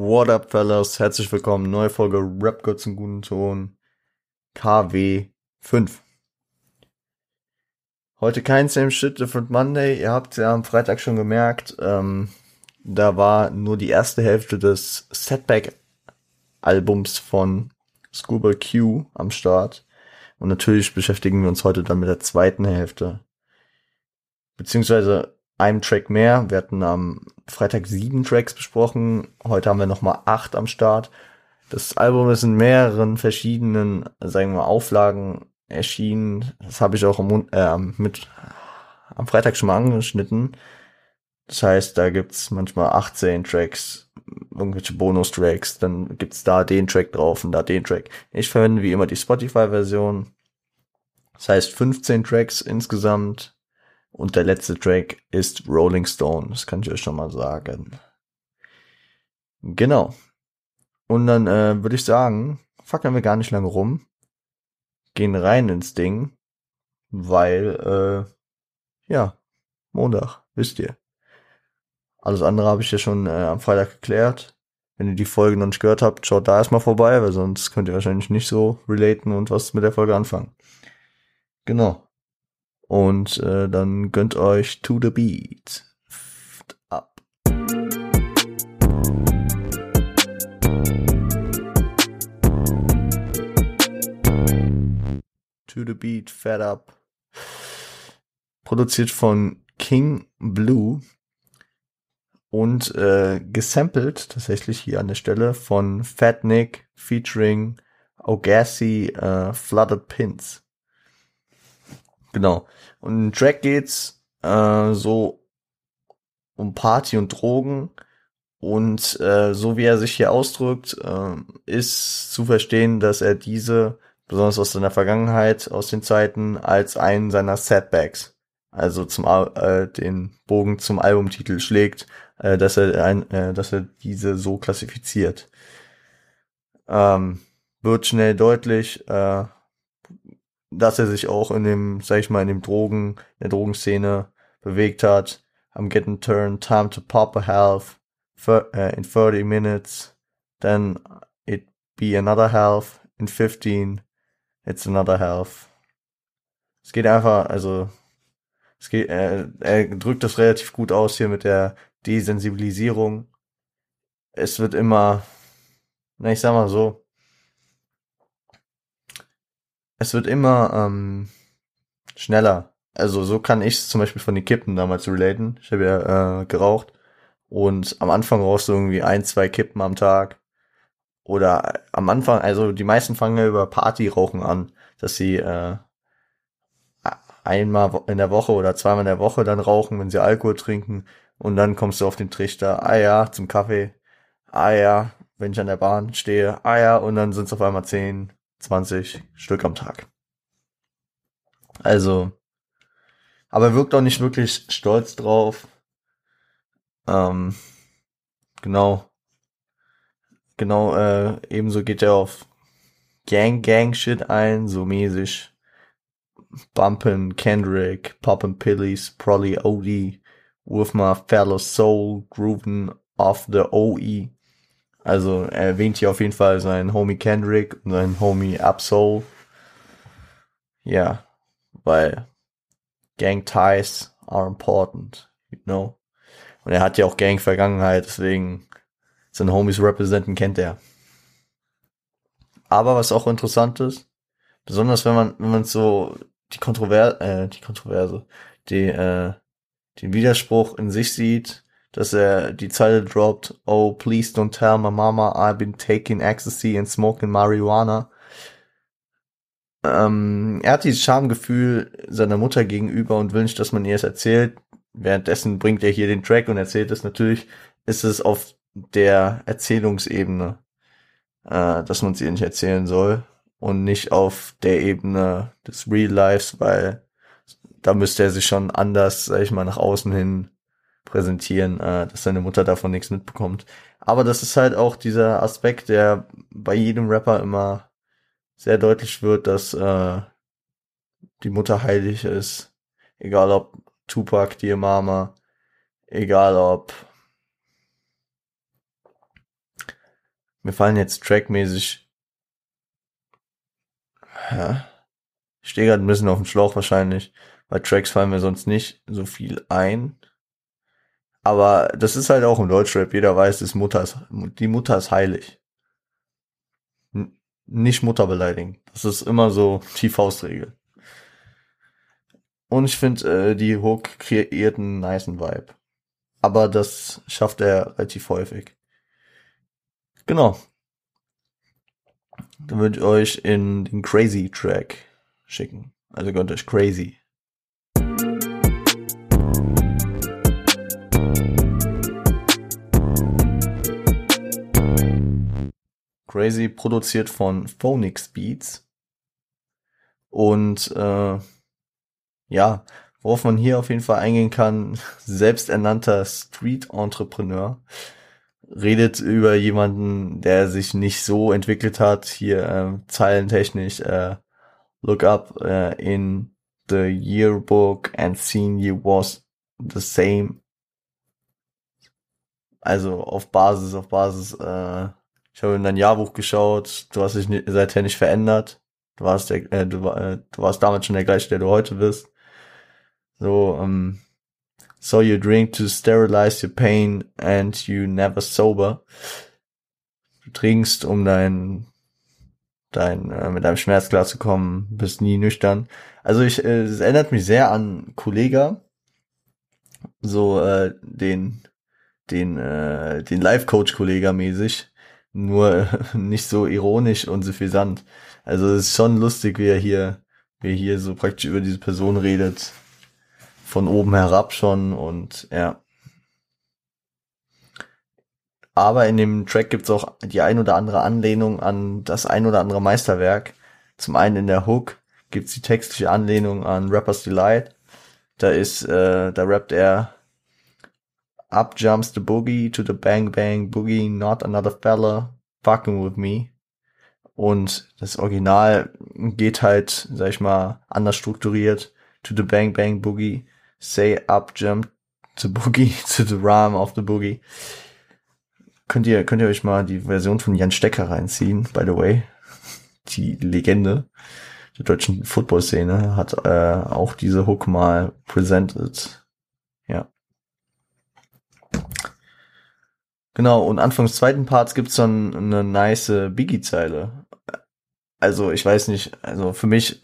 What up, fellas? Herzlich willkommen. Neue Folge Rap Gods im guten Ton. KW 5. Heute kein Same Shit, Different Monday. Ihr habt ja am Freitag schon gemerkt, ähm, da war nur die erste Hälfte des Setback-Albums von Scuba Q am Start. Und natürlich beschäftigen wir uns heute dann mit der zweiten Hälfte. Beziehungsweise einem Track mehr. Wir hatten am Freitag sieben Tracks besprochen. Heute haben wir nochmal acht am Start. Das Album ist in mehreren verschiedenen, sagen wir, Auflagen erschienen. Das habe ich auch am, äh, mit, am Freitag schon mal angeschnitten. Das heißt, da gibt's manchmal 18 Tracks, irgendwelche Bonus-Tracks, dann gibt's da den Track drauf und da den Track. Ich verwende wie immer die Spotify-Version. Das heißt 15 Tracks insgesamt und der letzte Track ist Rolling Stone. Das kann ich euch schon mal sagen. Genau. Und dann äh, würde ich sagen, fackeln wir gar nicht lange rum. Gehen rein ins Ding. Weil, äh, ja, Montag, wisst ihr. Alles andere habe ich ja schon äh, am Freitag geklärt. Wenn ihr die Folge noch nicht gehört habt, schaut da erstmal vorbei, weil sonst könnt ihr wahrscheinlich nicht so relaten und was mit der Folge anfangen. Genau. Und äh, dann gönnt euch To The Beat. Ab. To The Beat, Fed Up. Produziert von King Blue und äh, gesampelt tatsächlich hier an der Stelle von Fat Nick featuring Ogassi äh, Flooded Pins. Genau. Und im Track geht's äh, so um Party und Drogen. Und äh, so wie er sich hier ausdrückt, äh, ist zu verstehen, dass er diese, besonders aus seiner Vergangenheit, aus den Zeiten, als einen seiner Setbacks, also zum äh, den Bogen zum Albumtitel schlägt, äh, dass er ein, äh, dass er diese so klassifiziert. Ähm, wird schnell deutlich, äh, dass er sich auch in dem, sag ich mal, in dem Drogen, in der Drogenszene bewegt hat. I'm getting turned, time to pop a half for, uh, in 30 minutes, then it be another half in 15, it's another half. Es geht einfach, also, es geht, er, er drückt das relativ gut aus hier mit der Desensibilisierung. Es wird immer, na, ich sag mal so, es wird immer ähm, schneller. Also so kann ich es zum Beispiel von den Kippen damals relaten. Ich habe ja äh, geraucht und am Anfang rauchst du irgendwie ein, zwei Kippen am Tag. Oder am Anfang, also die meisten fangen ja über Partyrauchen an, dass sie äh, einmal in der Woche oder zweimal in der Woche dann rauchen, wenn sie Alkohol trinken. Und dann kommst du auf den Trichter, ah ja, zum Kaffee, ah ja, wenn ich an der Bahn stehe, ah ja, und dann sind es auf einmal zehn, 20 Stück am Tag. Also, aber er wirkt auch nicht wirklich stolz drauf. Ähm, genau. Genau, äh, ebenso geht er auf Gang Gang Shit ein, so mäßig. Bumpin' Kendrick, Poppin' Pillies, Probably OD, my fellow soul, groovin' off the OE. Also er erwähnt hier auf jeden Fall seinen Homie Kendrick und seinen Homie Absol. Ja, weil Gang Ties are important, you know. Und er hat ja auch Gang-Vergangenheit, deswegen seine Homies representen kennt er. Aber was auch interessant ist, besonders wenn man, wenn man so die Kontroverse, äh, die Kontroverse, die, äh, den Widerspruch in sich sieht, dass er die Zeile droppt, oh, please don't tell my mama I've been taking ecstasy and smoking marijuana. Ähm, er hat dieses Schamgefühl seiner Mutter gegenüber und will nicht, dass man ihr es erzählt. Währenddessen bringt er hier den Track und erzählt es natürlich, ist es auf der Erzählungsebene, äh, dass man es ihr nicht erzählen soll und nicht auf der Ebene des Real Lives, weil da müsste er sich schon anders, sag ich mal, nach außen hin präsentieren, äh, dass seine Mutter davon nichts mitbekommt. Aber das ist halt auch dieser Aspekt, der bei jedem Rapper immer sehr deutlich wird, dass äh, die Mutter heilig ist. Egal ob Tupac, Dear Mama, egal ob mir fallen jetzt trackmäßig, ja, ich stehe gerade ein bisschen auf dem Schlauch wahrscheinlich, weil Tracks fallen mir sonst nicht so viel ein. Aber das ist halt auch im Deutschrap, jeder weiß, ist Mutter ist, die Mutter ist heilig. N nicht Mutter beleidigen. Das ist immer so die Faustregel. Und ich finde, äh, die Hook kreiert einen niceen Vibe. Aber das schafft er relativ häufig. Genau. Dann würde ich euch in den Crazy Track schicken. Also gönnt euch Crazy. Crazy produziert von Phonix Beats. Und äh, ja, worauf man hier auf jeden Fall eingehen kann, selbsternannter Street-Entrepreneur redet über jemanden, der sich nicht so entwickelt hat, hier äh, zeilentechnisch, äh, look up äh, in the yearbook and seen you was the same. Also auf Basis, auf Basis, äh, ich habe in dein Jahrbuch geschaut, du hast dich seither nicht verändert. Du warst der, äh, du, äh, du warst damals schon der gleiche, der du heute bist. So, um, so you drink to sterilize your pain and you never sober. Du trinkst, um dein, dein, äh, mit deinem Schmerz klarzukommen, bist nie nüchtern. Also ich, äh, es erinnert mich sehr an Kollega, so äh, den, den, äh, den Life-Coach-Kollega mäßig, nur nicht so ironisch und suffisant. Also es ist schon lustig, wie er hier, wie er hier so praktisch über diese Person redet von oben herab schon und ja. Aber in dem Track gibt's auch die ein oder andere Anlehnung an das ein oder andere Meisterwerk. Zum einen in der Hook gibt's die textliche Anlehnung an Rapper's Delight. Da ist, äh, da rappt er Up jumps the boogie to the bang bang boogie, not another fella fucking with me. Und das Original geht halt, sag ich mal, anders strukturiert. To the bang bang boogie, Say up, jump to boogie, to the rhyme of the boogie. Könnt ihr, könnt ihr euch mal die Version von Jan Stecker reinziehen, by the way. Die Legende der deutschen Football-Szene hat äh, auch diese Hook mal presented. Genau, und Anfang des zweiten Parts gibt's dann eine nice Biggie-Zeile. Also, ich weiß nicht, also für mich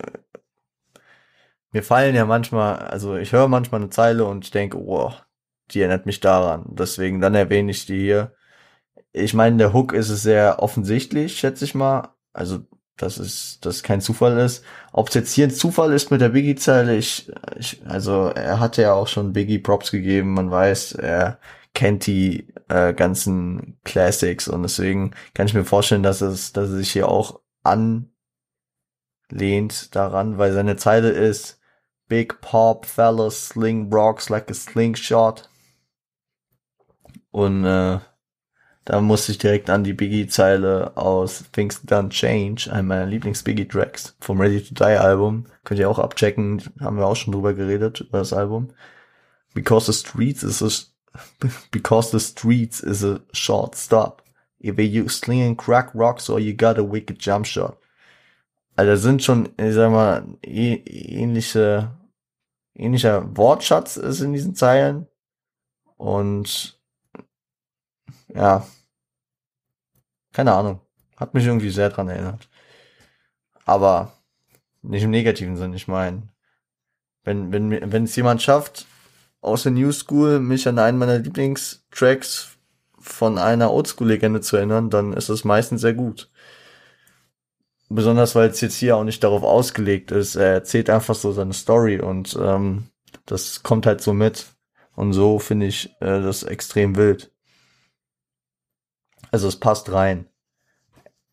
mir fallen ja manchmal, also ich höre manchmal eine Zeile und ich denke, oh, die erinnert mich daran. Deswegen, dann erwähne ich die hier. Ich meine, der Hook ist es sehr offensichtlich, schätze ich mal. Also, dass es, dass kein Zufall ist. Ob es jetzt hier ein Zufall ist mit der Biggie-Zeile, ich, ich, also er hatte ja auch schon Biggie Props gegeben. Man weiß, er kennt die äh, ganzen Classics und deswegen kann ich mir vorstellen, dass es, dass er sich hier auch anlehnt daran, weil seine Zeile ist, Big Pop Fellas Sling Rocks like a Slingshot. Und äh, da musste ich direkt an die Biggie-Zeile aus Things Done Change, einem meiner Lieblings-Biggie-Tracks vom Ready to Die Album. Könnt ihr auch abchecken, haben wir auch schon drüber geredet, über das Album. Because the streets is a, because the streets is a short stop. Either you slinging crack rocks or you got a wicked jump shot. Also sind schon, ich sag mal, ähnliche, ähnlicher Wortschatz ist in diesen Zeilen. Und ja, keine Ahnung. Hat mich irgendwie sehr dran erinnert. Aber nicht im negativen Sinn, ich meine, wenn, wenn, wenn es jemand schafft, aus der New School mich an einen meiner Lieblingstracks von einer Oldschool-Legende zu erinnern, dann ist es meistens sehr gut. Besonders weil es jetzt hier auch nicht darauf ausgelegt ist. Er erzählt einfach so seine Story und ähm, das kommt halt so mit. Und so finde ich äh, das extrem wild. Also es passt rein.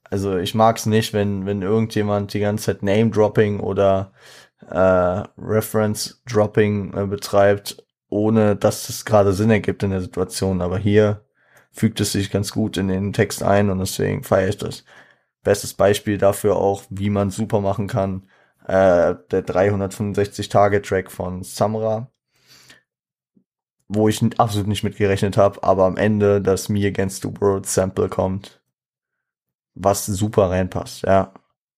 Also ich mag es nicht, wenn, wenn irgendjemand die ganze Zeit Name-Dropping oder äh, Reference-Dropping äh, betreibt, ohne dass es gerade Sinn ergibt in der Situation. Aber hier fügt es sich ganz gut in den Text ein und deswegen feiere ich das. Bestes Beispiel dafür auch, wie man super machen kann, äh, der 365-Tage-Track von Samra, wo ich absolut nicht mitgerechnet habe, aber am Ende das Me Against the World Sample kommt. was super reinpasst, ja.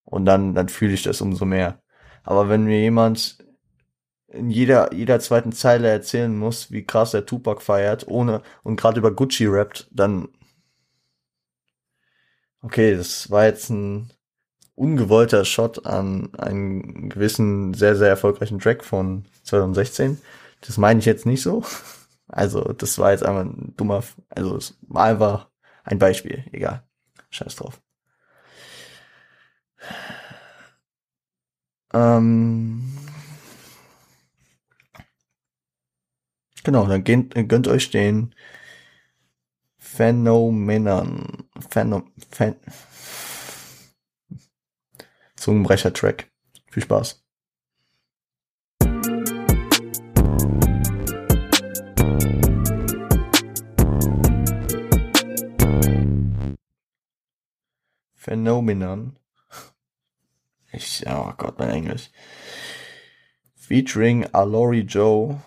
Und dann, dann fühle ich das umso mehr. Aber wenn mir jemand in jeder, jeder zweiten Zeile erzählen muss, wie krass der Tupac feiert, ohne, und gerade über Gucci rappt, dann, okay, das war jetzt ein ungewollter Shot an einen gewissen, sehr, sehr erfolgreichen Track von 2016. Das meine ich jetzt nicht so. Also, das war jetzt einfach ein dummer, also, es war einfach ein Beispiel, egal. Scheiß drauf. Ähm, genau, dann gönnt, gönnt euch den Phänomenon, Phän, Phän, Zungenbrecher-Track. Viel Spaß. Phenomenon. Ich, oh Gott, mein Englisch. Featuring Alori Joe.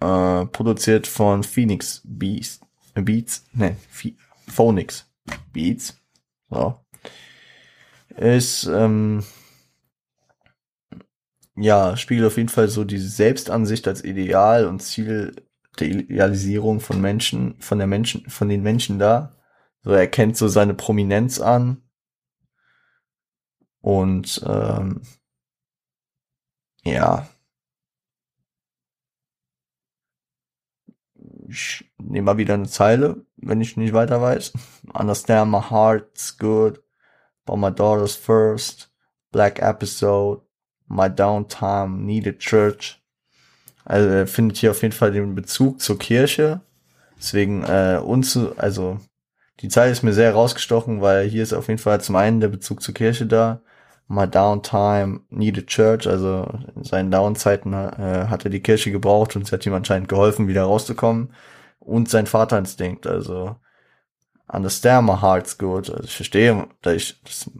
Äh, produziert von Phoenix Beats. Beats? Ne, Phoenix Beats. So. Ist, ähm, ja, spiegelt auf jeden Fall so die Selbstansicht als Ideal und Ziel der Idealisierung von Menschen, von der Menschen, von den Menschen da. So, er kennt so seine Prominenz an und ähm, ja. Ich nehme mal wieder eine Zeile, wenn ich nicht weiter weiß. Understand my heart's good, but my daughter's first. Black episode, my downtime needed church. Also er findet hier auf jeden Fall den Bezug zur Kirche. Deswegen äh, unzu, also die Zeile ist mir sehr rausgestochen, weil hier ist auf jeden Fall zum einen der Bezug zur Kirche da My Downtime Needed Church, also in seinen Downzeiten äh, hat er die Kirche gebraucht und es hat ihm anscheinend geholfen, wieder rauszukommen. Und sein Vaterinstinkt, also Understand my heart's good. Also ich verstehe, dass, ich, dass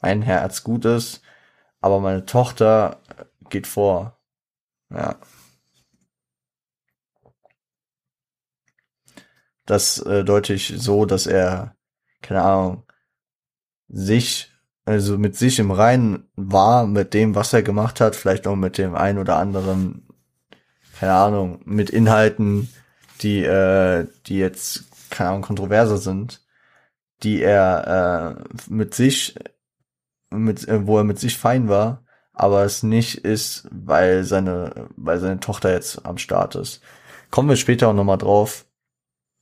mein Herz gut ist, aber meine Tochter geht vor. Ja. Das äh, deute ich so, dass er, keine Ahnung, sich also mit sich im Reinen war, mit dem, was er gemacht hat, vielleicht auch mit dem ein oder anderen, keine Ahnung, mit Inhalten, die, äh, die jetzt, keine Ahnung, kontroverser sind, die er äh, mit sich, mit, äh, wo er mit sich fein war, aber es nicht ist, weil seine, weil seine Tochter jetzt am Start ist. Kommen wir später auch nochmal drauf,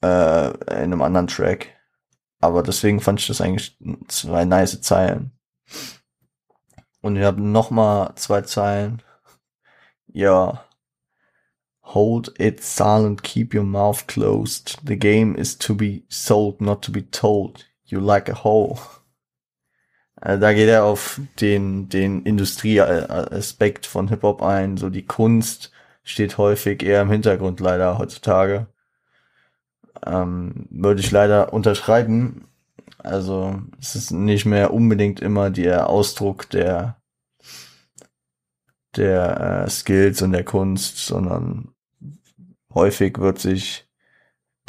äh, in einem anderen Track. Aber deswegen fand ich das eigentlich zwei nice Zeilen. Und wir haben noch mal zwei Zeilen. Ja. Hold it silent, keep your mouth closed. The game is to be sold, not to be told. You like a hole. Also da geht er auf den, den Industrieaspekt von Hip-Hop ein. So die Kunst steht häufig eher im Hintergrund leider heutzutage. Ähm, würde ich leider unterschreiben. Also es ist nicht mehr unbedingt immer der Ausdruck der der äh, Skills und der Kunst, sondern häufig wird sich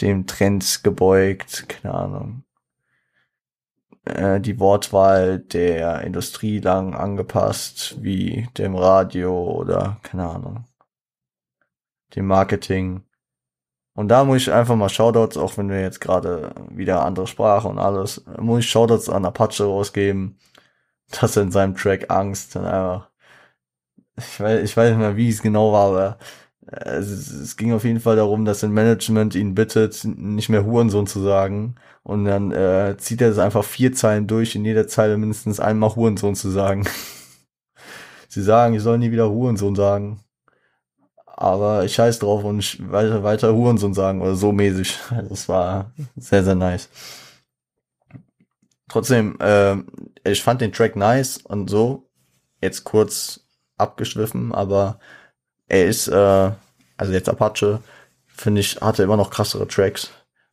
dem Trends gebeugt, keine Ahnung. Äh, die Wortwahl der Industrie lang angepasst, wie dem Radio oder keine Ahnung. Dem Marketing. Und da muss ich einfach mal Shoutouts, auch wenn wir jetzt gerade wieder andere Sprache und alles, muss ich Shoutouts an Apache rausgeben, dass er in seinem Track Angst dann einfach, ich weiß, ich weiß nicht mehr, wie es genau war, aber es, es ging auf jeden Fall darum, dass ein Management ihn bittet, nicht mehr Hurensohn zu sagen. Und dann äh, zieht er es einfach vier Zeilen durch, in jeder Zeile mindestens einmal Hurensohn zu sagen. Sie sagen, ich soll nie wieder Hurensohn sagen aber ich scheiß drauf und ich weiter, weiter Hurensohn sagen oder so mäßig. Also es war sehr, sehr nice. Trotzdem, äh, ich fand den Track nice und so. Jetzt kurz abgeschliffen, aber er ist, äh, also jetzt Apache, finde ich, hatte immer noch krassere Tracks.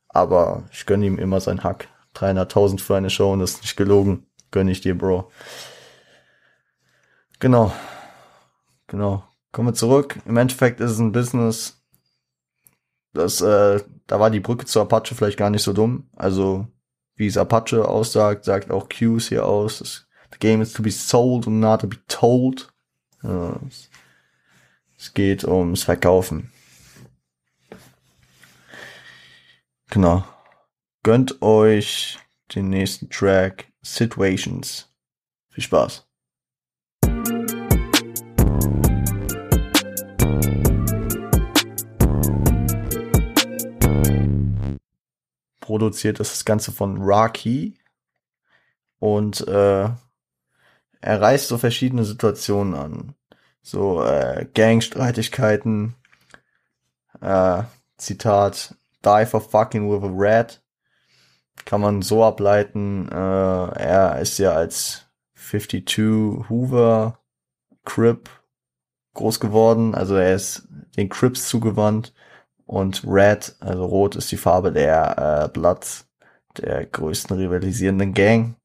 Aber ich gönne ihm immer sein Hack. 300.000 für eine Show und das ist nicht gelogen. Gönne ich dir, Bro. Genau. Genau. Kommen wir zurück. Im Endeffekt ist es ein Business. Das, äh, da war die Brücke zu Apache vielleicht gar nicht so dumm. Also wie es Apache aussagt, sagt auch Q's hier aus. The game is to be sold and not to be told. Ja, es geht ums Verkaufen. Genau. Gönnt euch den nächsten Track Situations. Viel Spaß. Produziert ist das Ganze von Rocky. Und äh, er reißt so verschiedene Situationen an. So äh, Gangstreitigkeiten, äh, Zitat, die for fucking with a rat. Kann man so ableiten, äh, er ist ja als 52 Hoover Crip groß geworden, also er ist den Crips zugewandt und Red, also Rot ist die Farbe der äh, Bloods, der größten rivalisierenden Gang.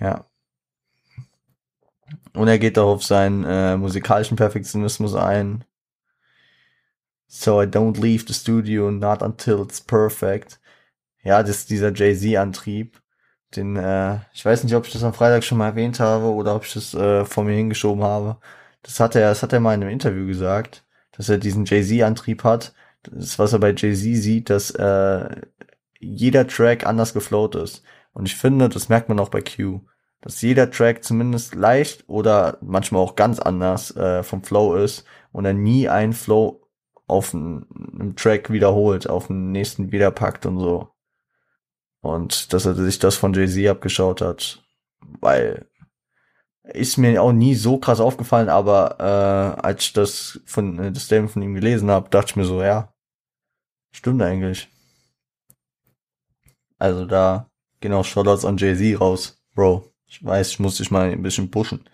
Ja. Und er geht auch auf seinen äh, musikalischen Perfektionismus ein. So I don't leave the studio not until it's perfect ja, das dieser Jay-Z-Antrieb, den, äh, ich weiß nicht, ob ich das am Freitag schon mal erwähnt habe oder ob ich das äh, vor mir hingeschoben habe. Das hat er, das hat er mal in einem Interview gesagt, dass er diesen Jay-Z-Antrieb hat. Das, was er bei Jay-Z sieht, dass äh, jeder Track anders geflowt ist. Und ich finde, das merkt man auch bei Q, dass jeder Track zumindest leicht oder manchmal auch ganz anders äh, vom Flow ist und er nie einen Flow auf einem Track wiederholt, auf den nächsten wiederpackt und so. Und dass er sich das von Jay-Z abgeschaut hat, weil ist mir auch nie so krass aufgefallen, aber äh, als ich das von äh, das Statement von ihm gelesen habe, dachte ich mir so, ja, stimmt eigentlich. Also da genau Shoutouts an Jay-Z raus, Bro. Ich weiß, ich muss dich mal ein bisschen pushen.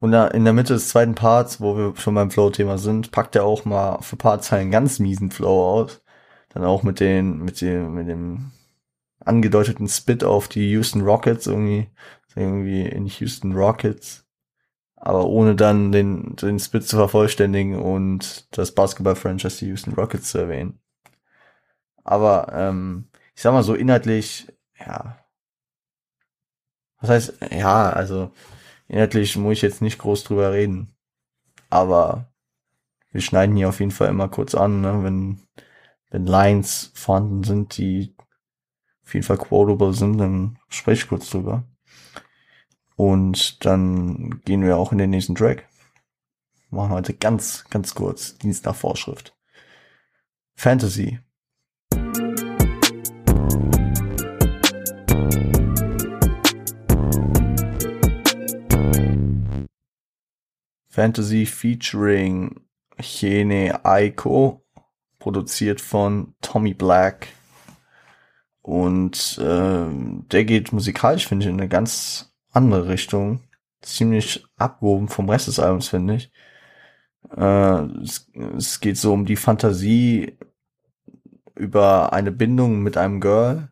Und da in der Mitte des zweiten Parts, wo wir schon beim Flow-Thema sind, packt er auch mal für Parts einen ganz miesen Flow aus. Dann auch mit den, mit dem, mit dem angedeuteten Spit auf die Houston Rockets irgendwie, irgendwie in Houston Rockets, aber ohne dann den, den Spit zu vervollständigen und das Basketball-Franchise die Houston Rockets zu erwähnen. Aber ähm, ich sag mal so inhaltlich, ja. Was heißt, ja, also inhaltlich muss ich jetzt nicht groß drüber reden. Aber wir schneiden hier auf jeden Fall immer kurz an, ne, wenn, wenn Lines vorhanden sind, die auf jeden Fall quotable sind, dann spreche ich kurz drüber. Und dann gehen wir auch in den nächsten Track. machen heute ganz, ganz kurz Dienst nach Vorschrift. Fantasy. Fantasy featuring Chene Aiko, produziert von Tommy Black und äh, der geht musikalisch, finde ich, in eine ganz andere Richtung. Ziemlich abgehoben vom Rest des Albums, finde ich. Äh, es, es geht so um die Fantasie über eine Bindung mit einem Girl,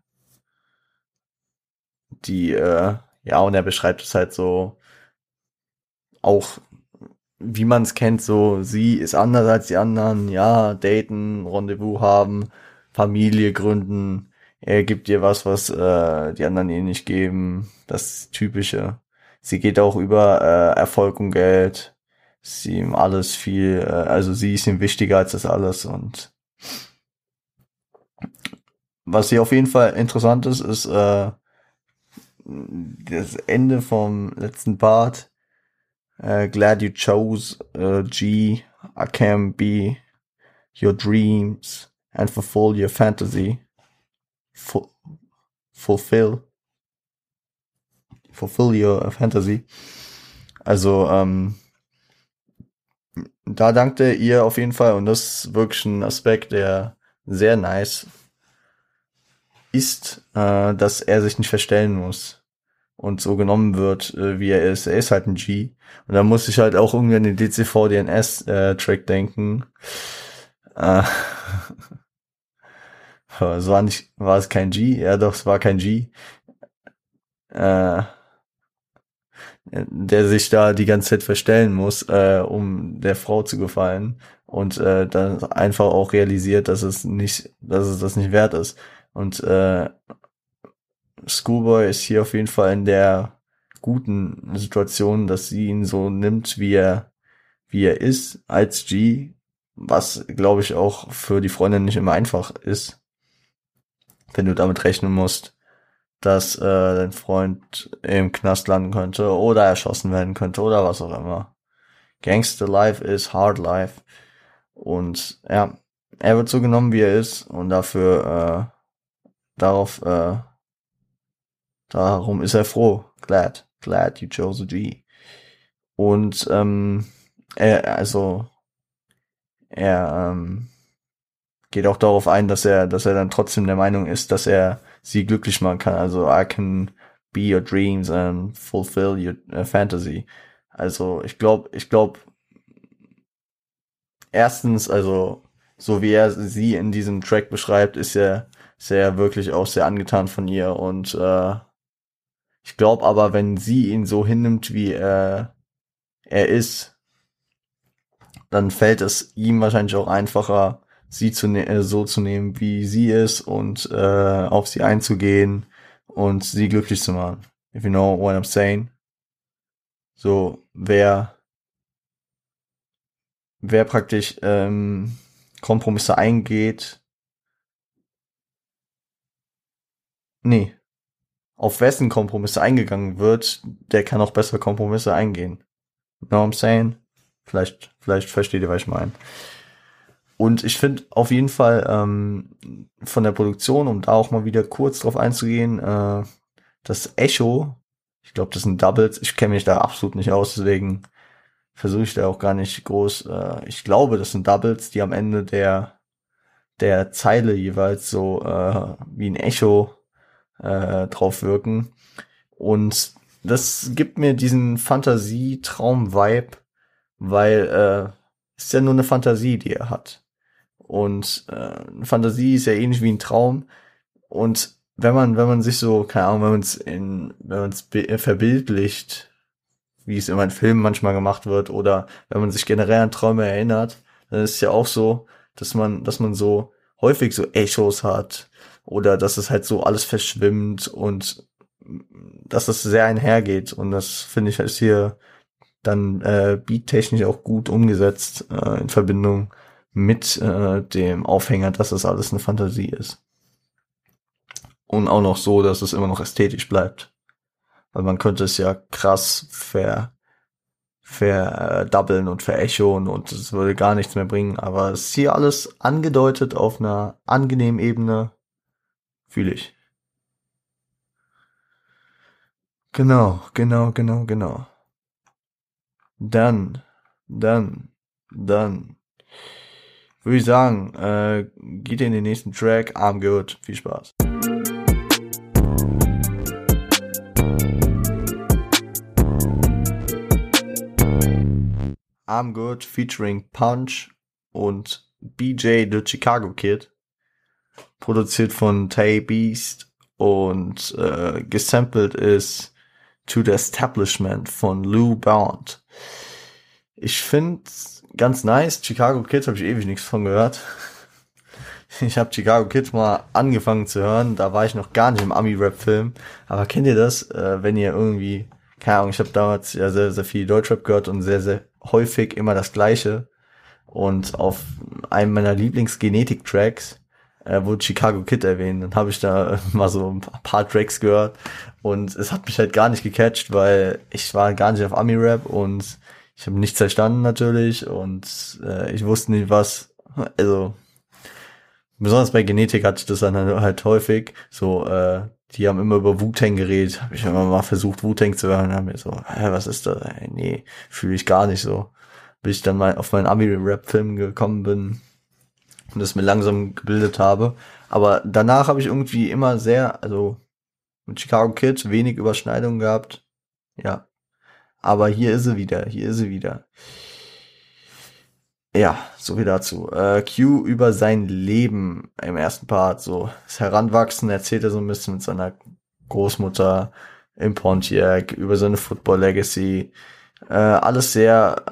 die, äh, ja, und er beschreibt es halt so auch, wie man es kennt, so, sie ist anders als die anderen, ja, daten, Rendezvous haben, Familie gründen, er gibt ihr was, was äh, die anderen ihr nicht geben. Das Typische. Sie geht auch über äh, Erfolg und Geld. Sie ihm alles viel, äh, also sie ist ihm wichtiger als das alles und was hier auf jeden Fall interessant ist, ist äh, das Ende vom letzten Part. Äh, glad you chose uh, G. I can be your dreams and fulfill your fantasy fulfill fulfill your fantasy. Also ähm, da dankte ihr auf jeden Fall und das ist wirklich ein Aspekt, der sehr nice ist, äh, dass er sich nicht verstellen muss und so genommen wird, äh, wie er ist. Er ist halt ein G. Und da muss ich halt auch irgendwie an den DCV DNS äh, denken. Äh, Es war nicht, war es kein G? Ja, doch, es war kein G. Äh, der sich da die ganze Zeit verstellen muss, äh, um der Frau zu gefallen und äh, dann einfach auch realisiert, dass es nicht, dass es das nicht wert ist. Und äh, Schoolboy ist hier auf jeden Fall in der guten Situation, dass sie ihn so nimmt, wie er, wie er ist, als G, was glaube ich auch für die Freundin nicht immer einfach ist, wenn du damit rechnen musst, dass äh, dein Freund im Knast landen könnte oder erschossen werden könnte oder was auch immer. Gangster Life is Hard Life. Und ja, er wird so genommen, wie er ist und dafür, äh, darauf, äh, darum ist er froh. Glad, glad you chose a G. Und, ähm, er, also, er, ähm, geht auch darauf ein, dass er, dass er dann trotzdem der Meinung ist, dass er sie glücklich machen kann. Also, I can be your dreams and fulfill your uh, fantasy. Also, ich glaube, ich glaube, erstens, also, so wie er sie in diesem Track beschreibt, ist er sehr wirklich auch sehr angetan von ihr und äh, ich glaube aber, wenn sie ihn so hinnimmt, wie er, er ist, dann fällt es ihm wahrscheinlich auch einfacher, sie zu ne äh, so zu nehmen, wie sie ist und äh, auf sie einzugehen und sie glücklich zu machen. If you know what I'm saying. So, wer, wer praktisch ähm, Kompromisse eingeht. Nee. Auf wessen Kompromisse eingegangen wird, der kann auch bessere Kompromisse eingehen. know what I'm saying? Vielleicht, vielleicht versteht ihr, was ich meine. Und ich finde auf jeden Fall ähm, von der Produktion, um da auch mal wieder kurz drauf einzugehen, äh, das Echo, ich glaube, das sind Doubles, ich kenne mich da absolut nicht aus, deswegen versuche ich da auch gar nicht groß. Äh, ich glaube, das sind Doubles, die am Ende der der Zeile jeweils so äh, wie ein Echo äh, drauf wirken. Und das gibt mir diesen Fantasie-Traum-Vibe, weil äh, ist ja nur eine Fantasie, die er hat. Und äh, Fantasie ist ja ähnlich wie ein Traum. Und wenn man, wenn man sich so, keine Ahnung, wenn man es in, wenn man es verbildlicht, wie es in meinen Filmen manchmal gemacht wird, oder wenn man sich generell an Träume erinnert, dann ist es ja auch so, dass man, dass man so häufig so Echos hat oder dass es halt so alles verschwimmt und dass es sehr einhergeht und das finde ich ist hier dann äh, beattechnisch auch gut umgesetzt äh, in Verbindung mit äh, dem Aufhänger, dass das alles eine Fantasie ist. Und auch noch so, dass es immer noch ästhetisch bleibt. Weil man könnte es ja krass ver, verdoubeln und verechoen und es würde gar nichts mehr bringen. Aber es ist hier alles angedeutet auf einer angenehmen Ebene. Fühle ich. Genau, genau, genau, genau. Dann, dann, dann würde ich sagen, äh, geht in den nächsten Track. I'm good. Viel Spaß. I'm Good featuring Punch und BJ the Chicago Kid. Produziert von Tay Beast und äh, gesampelt ist To the Establishment von Lou Bound. Ich finde ganz nice. Chicago Kid habe ich ewig nichts von gehört. Ich habe Chicago Kid mal angefangen zu hören. Da war ich noch gar nicht im Ami-Rap-Film. Aber kennt ihr das, äh, wenn ihr irgendwie, keine Ahnung, ich habe damals ja sehr, sehr viel Deutschrap gehört und sehr, sehr häufig immer das Gleiche. Und auf einem meiner Lieblingsgenetik-Tracks äh, wurde Chicago Kid erwähnt. Dann habe ich da mal so ein paar Tracks gehört und es hat mich halt gar nicht gecatcht, weil ich war gar nicht auf Ami-Rap und ich habe nichts verstanden natürlich und äh, ich wusste nicht was. Also besonders bei Genetik hatte ich das dann halt häufig. So, äh, die haben immer über Wu-Tang geredet. Habe ich immer mal versucht, Wu-Tang zu hören. Haben mir so, hä, was ist das? Ey, nee, fühle ich gar nicht so. Bis ich dann mal auf meinen Ami-Rap-Film gekommen bin und das mir langsam gebildet habe. Aber danach habe ich irgendwie immer sehr, also mit Chicago Kid wenig Überschneidungen gehabt. Ja. Aber hier ist sie wieder, hier ist sie wieder. Ja, so wie dazu. Äh, Q über sein Leben im ersten Part, so das Heranwachsen erzählt er so ein bisschen mit seiner Großmutter im Pontiac, über seine Football Legacy. Äh, alles sehr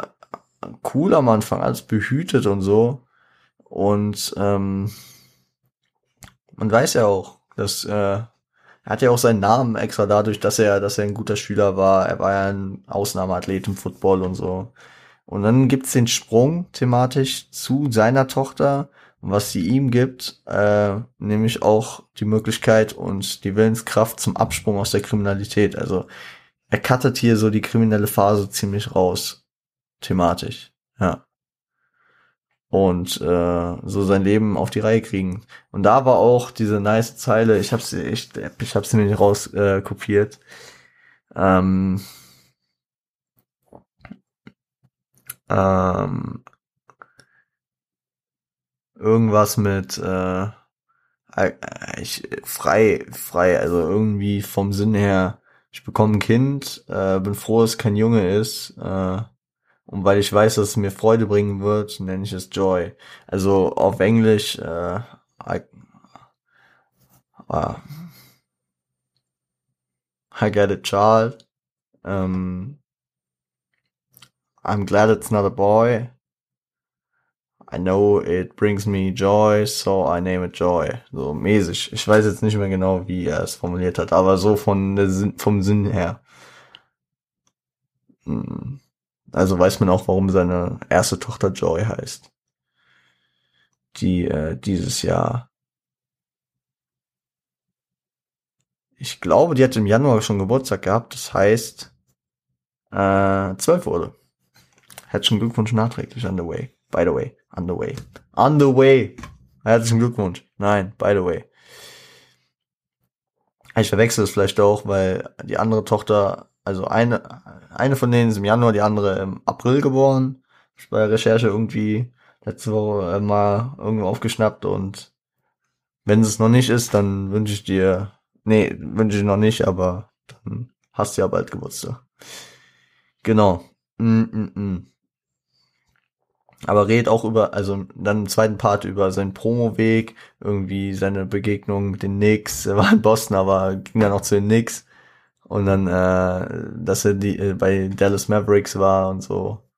äh, cool am Anfang, alles behütet und so. Und ähm, man weiß ja auch, dass äh, er hat ja auch seinen Namen extra dadurch, dass er, dass er ein guter Schüler war. Er war ja ein Ausnahmeathlet im Football und so. Und dann gibt's den Sprung thematisch zu seiner Tochter, was sie ihm gibt, äh, nämlich auch die Möglichkeit und die Willenskraft zum Absprung aus der Kriminalität. Also er cuttet hier so die kriminelle Phase ziemlich raus, thematisch. Ja und äh, so sein Leben auf die Reihe kriegen. Und da war auch diese nice Zeile, ich habe sie echt, ich habe sie mir nicht raus äh, kopiert. Ähm, ähm, irgendwas mit äh, ich, frei, frei, also irgendwie vom Sinn her, ich bekomme ein Kind, äh, bin froh, dass es kein Junge ist, äh, und weil ich weiß, dass es mir Freude bringen wird, nenne ich es Joy. Also auf Englisch, äh, I, uh, I get a child. Um, I'm glad it's not a boy. I know it brings me joy, so I name it Joy. So mäßig. Ich weiß jetzt nicht mehr genau, wie er es formuliert hat, aber so von der Sinn, vom Sinn her. Hm. Also weiß man auch, warum seine erste Tochter Joy heißt. Die äh, dieses Jahr. Ich glaube, die hat im Januar schon Geburtstag gehabt. Das heißt, äh, 12 wurde. Herzlichen Glückwunsch nachträglich on the way. By the way. On the way. On the way. Herzlichen Glückwunsch. Nein, by the way. Ich verwechsel es vielleicht auch, weil die andere Tochter also eine, eine von denen ist im Januar, die andere im April geboren. Ich bei der Recherche irgendwie letzte Woche äh, mal irgendwo aufgeschnappt und wenn es noch nicht ist, dann wünsche ich dir, nee, wünsche ich noch nicht, aber dann hast du ja bald Geburtstag. Genau. Mm -mm -mm. Aber red auch über, also dann im zweiten Part über seinen Promo-Weg, irgendwie seine Begegnung mit den Knicks. Er war in Boston, aber ging dann auch zu den Knicks. Und dann, äh, dass er die, äh, bei Dallas Mavericks war und so.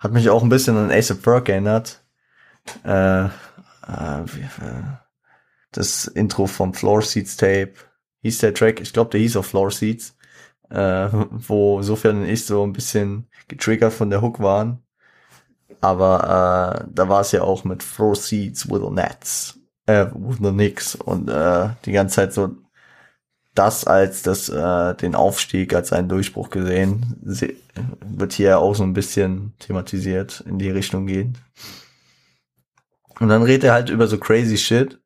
Hat mich auch ein bisschen an Ace of Burke erinnert. Äh, äh, das Intro vom Floor Seats Tape. Hieß der Track, ich glaube, der hieß auch Floor Seats. Äh, wo sofern ich so ein bisschen getriggert von der Hook waren. Aber äh, da war es ja auch mit Floor Seats with the Nets. Äh, with the Knicks. Und äh, die ganze Zeit so das als das äh, den Aufstieg als einen Durchbruch gesehen. Sie, wird hier auch so ein bisschen thematisiert in die Richtung gehen. Und dann redet er halt über so crazy shit.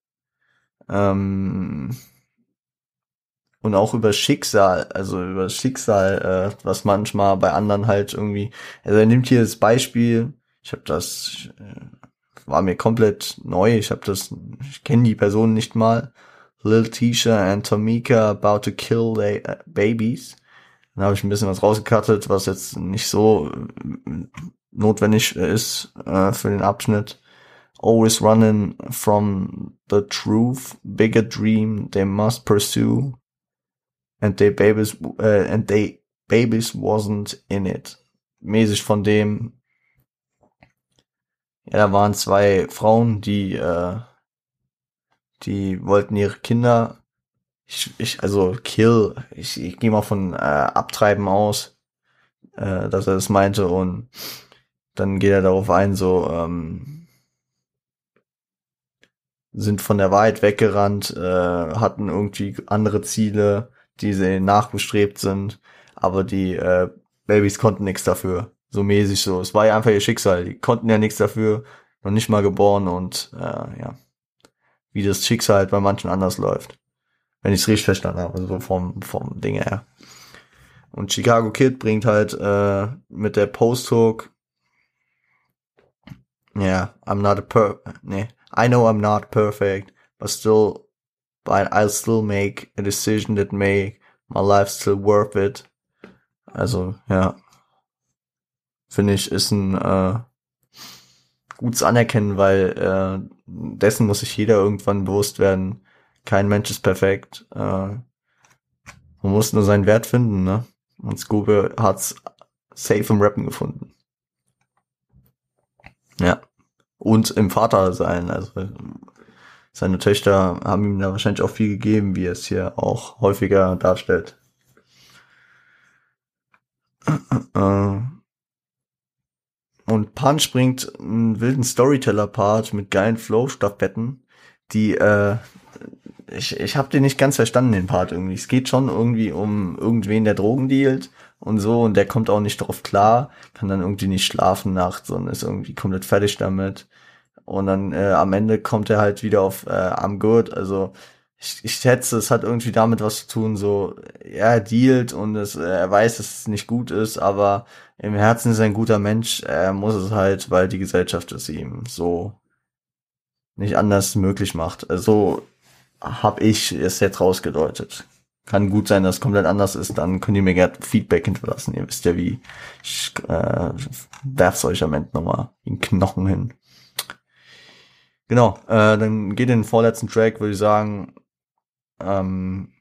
Ähm, und auch über Schicksal, also über Schicksal, äh, was manchmal bei anderen halt irgendwie. Also er nimmt hier das Beispiel, ich habe das, äh, war mir komplett neu, ich habe das, ich kenne die Person nicht mal Lil Tisha and Tomika about to kill their uh, babies. Dann habe ich ein bisschen was rausgekattet, was jetzt nicht so äh, notwendig ist äh, für den Abschnitt. Always running from the truth, bigger dream they must pursue, and they babies uh, and they babies wasn't in it. Mäßig von dem. Ja, da waren zwei Frauen, die äh, die wollten ihre Kinder, ich, ich also kill, ich, ich gehe mal von äh, abtreiben aus, äh, dass er das meinte und dann geht er darauf ein, so ähm, sind von der Wahrheit weggerannt, äh, hatten irgendwie andere Ziele, die sie nachgestrebt sind, aber die äh, Babys konnten nichts dafür, so mäßig so. Es war ja einfach ihr Schicksal, die konnten ja nichts dafür, noch nicht mal geboren und äh, ja wie das Schicksal bei manchen anders läuft. Wenn ich es richtig verstanden habe, so vom, vom Ding her. Und Chicago Kid bringt halt äh, mit der Post-Hook Yeah, I'm not a per nee, I know I'm not perfect, but still but I'll still make a decision that make my life still worth it. Also, ja. Finde ich, ist ein äh, gutes Anerkennen, weil äh, dessen muss sich jeder irgendwann bewusst werden. Kein Mensch ist perfekt. Äh, man muss nur seinen Wert finden, ne? Und Scooby hat's safe im Rappen gefunden. Ja. Und im Vater sein, also seine Töchter haben ihm da wahrscheinlich auch viel gegeben, wie er es hier auch häufiger darstellt. Und Punch bringt einen wilden Storyteller-Part mit geilen Flow-Stafetten, die, äh, ich, ich habe den nicht ganz verstanden, den Part irgendwie. Es geht schon irgendwie um irgendwen, der Drogen dealt und so und der kommt auch nicht drauf klar, kann dann irgendwie nicht schlafen nachts und ist irgendwie komplett fertig damit. Und dann äh, am Ende kommt er halt wieder auf äh, I'm good. Also ich, ich schätze, es hat irgendwie damit was zu tun, so er dealt und es, äh, er weiß, dass es nicht gut ist, aber im Herzen ist er ein guter Mensch. Er muss es halt, weil die Gesellschaft es ihm so nicht anders möglich macht. Also habe ich es jetzt rausgedeutet. Kann gut sein, dass es komplett anders ist, dann könnt ihr mir gerne Feedback hinterlassen. Ihr wisst ja wie. Ich äh, werf's euch am Ende nochmal in Knochen hin. Genau, äh, dann geht in den vorletzten Track, würde ich sagen, ähm,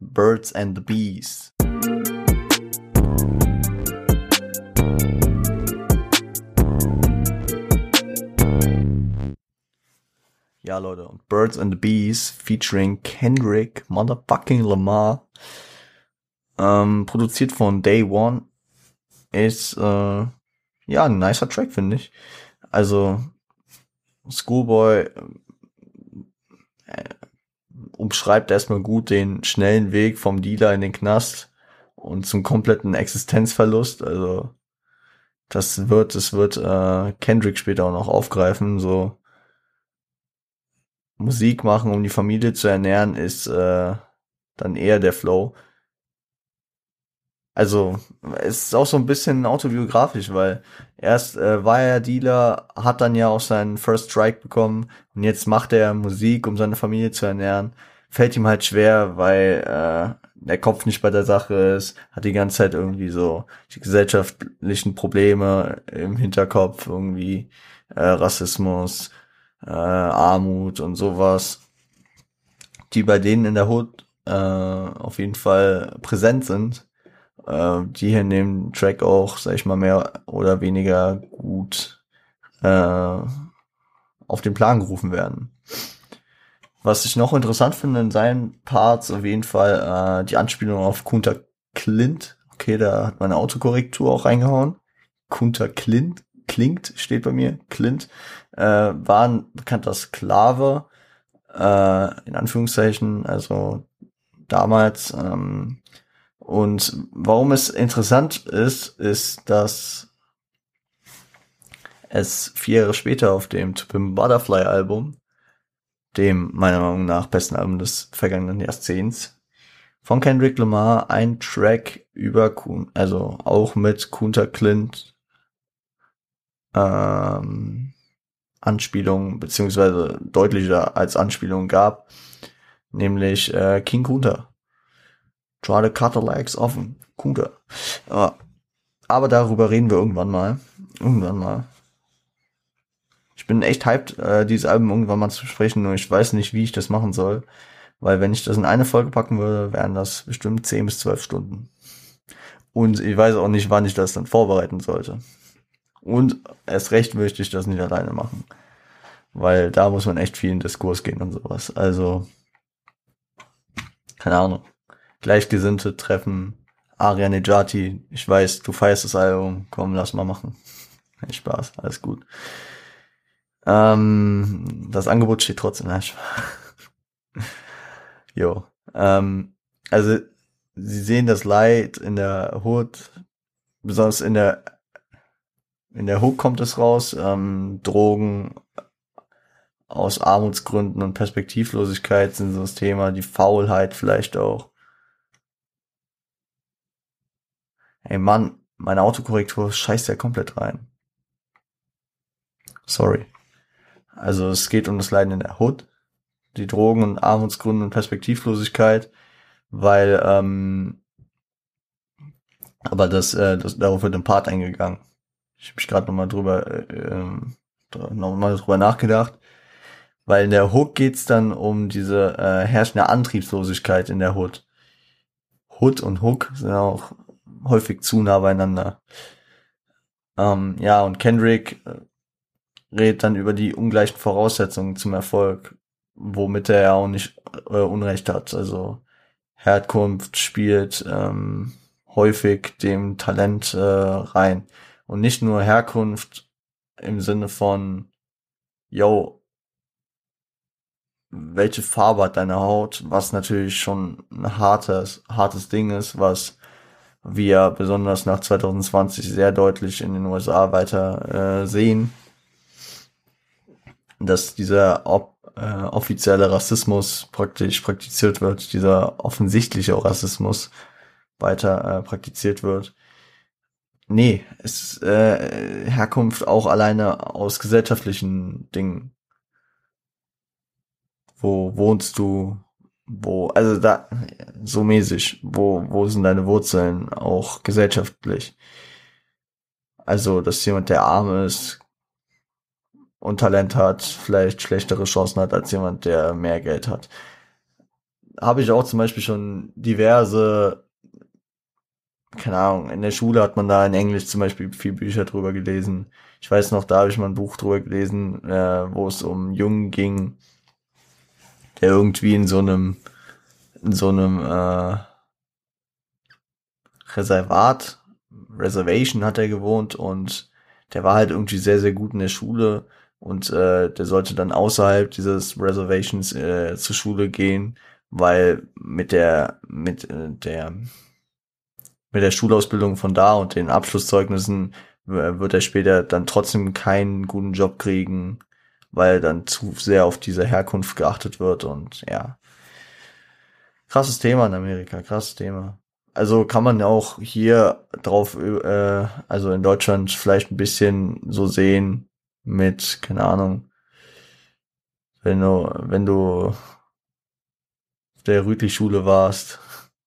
Birds and the Bees. Ja, Leute, und Birds and the Bees featuring Kendrick Motherfucking Lamar. Ähm, produziert von Day One. Ist, äh, ja, ein nicer Track, finde ich. Also, Schoolboy äh, umschreibt erstmal gut den schnellen Weg vom Dealer in den Knast und zum kompletten Existenzverlust. Also, das wird, das wird äh, Kendrick später auch noch aufgreifen, so Musik machen, um die Familie zu ernähren, ist äh, dann eher der Flow. Also, es ist auch so ein bisschen autobiografisch, weil erst äh, war er Dealer, hat dann ja auch seinen First Strike bekommen und jetzt macht er Musik, um seine Familie zu ernähren. Fällt ihm halt schwer, weil äh, der Kopf nicht bei der Sache ist, hat die ganze Zeit irgendwie so die gesellschaftlichen Probleme im Hinterkopf, irgendwie äh, Rassismus, äh, Armut und sowas, die bei denen in der Hood äh, auf jeden Fall präsent sind, äh, die hier in dem Track auch, sag ich mal, mehr oder weniger gut äh, auf den Plan gerufen werden. Was ich noch interessant finde in seinen Parts, auf jeden Fall äh, die Anspielung auf Kunter Clint. Okay, da hat meine Autokorrektur auch reingehauen. Kunter Clint, klingt, steht bei mir, Clint äh, war ein bekannter Sklave, äh, in Anführungszeichen, also damals. Ähm, und warum es interessant ist, ist, dass es vier Jahre später auf dem To Pimp Butterfly Album, dem meiner Meinung nach besten Album des vergangenen Jahrzehnts, von Kendrick Lamar ein Track über Kuhn, also auch mit Kunter Clint ähm, Anspielung beziehungsweise deutlicher als Anspielung gab, nämlich äh, King Kunta. Try the legs offen. Kunta. Aber, aber darüber reden wir irgendwann mal. Irgendwann mal. Ich bin echt hyped, äh, dieses Album irgendwann mal zu sprechen, nur ich weiß nicht, wie ich das machen soll. Weil wenn ich das in eine Folge packen würde, wären das bestimmt 10 bis 12 Stunden. Und ich weiß auch nicht, wann ich das dann vorbereiten sollte. Und erst recht möchte ich das nicht alleine machen. Weil da muss man echt viel in Diskurs gehen und sowas. Also, keine Ahnung. Gleichgesinnte treffen. Aria Nejati, ich weiß, du feierst das Album, komm, lass mal machen. Hey, Spaß, alles gut. Ähm, das Angebot steht trotzdem. Nein, jo. Ähm, also, sie sehen das Leid in der Hood, besonders in der in der Hook kommt es raus, ähm, Drogen aus Armutsgründen und Perspektivlosigkeit sind so das Thema, die Faulheit vielleicht auch. Ey Mann, meine Autokorrektur scheißt ja komplett rein. Sorry. Also es geht um das Leiden in der Hood, die Drogen und Armutsgründe und Perspektivlosigkeit, weil ähm, aber das, äh, das darauf wird im Part eingegangen. Ich habe mich gerade nochmal drüber, äh, ähm, nochmal drüber nachgedacht. Weil in der Hook geht's dann um diese äh, herrschende Antriebslosigkeit in der Hood. Hood und Hook sind auch häufig zu nah beieinander. Ähm, ja, und Kendrick äh, redet dann über die ungleichen Voraussetzungen zum Erfolg, womit er ja auch nicht äh, Unrecht hat. Also Herkunft spielt ähm, häufig dem Talent äh, rein. Und nicht nur Herkunft im Sinne von, yo, welche Farbe hat deine Haut, was natürlich schon ein hartes, hartes Ding ist, was wir besonders nach 2020 sehr deutlich in den USA weiter äh, sehen, dass dieser ob, äh, offizielle Rassismus praktisch praktiziert wird, dieser offensichtliche Rassismus weiter äh, praktiziert wird. Nee, es ist äh, Herkunft auch alleine aus gesellschaftlichen Dingen. Wo wohnst du? Wo, also da, so mäßig, wo, wo sind deine Wurzeln auch gesellschaftlich? Also, dass jemand, der arm ist und Talent hat, vielleicht schlechtere Chancen hat als jemand, der mehr Geld hat. Habe ich auch zum Beispiel schon diverse keine Ahnung, in der Schule hat man da in Englisch zum Beispiel viel Bücher drüber gelesen. Ich weiß noch, da habe ich mal ein Buch drüber gelesen, äh, wo es um Jungen ging, der irgendwie in so einem, in so einem äh, Reservat, Reservation hat er gewohnt und der war halt irgendwie sehr, sehr gut in der Schule und äh, der sollte dann außerhalb dieses Reservations äh, zur Schule gehen, weil mit der, mit äh, der mit der Schulausbildung von da und den Abschlusszeugnissen wird er später dann trotzdem keinen guten Job kriegen, weil dann zu sehr auf diese Herkunft geachtet wird und ja. Krasses Thema in Amerika, krasses Thema. Also kann man auch hier drauf, äh, also in Deutschland vielleicht ein bisschen so sehen mit, keine Ahnung, wenn du, wenn du auf der Rütli-Schule warst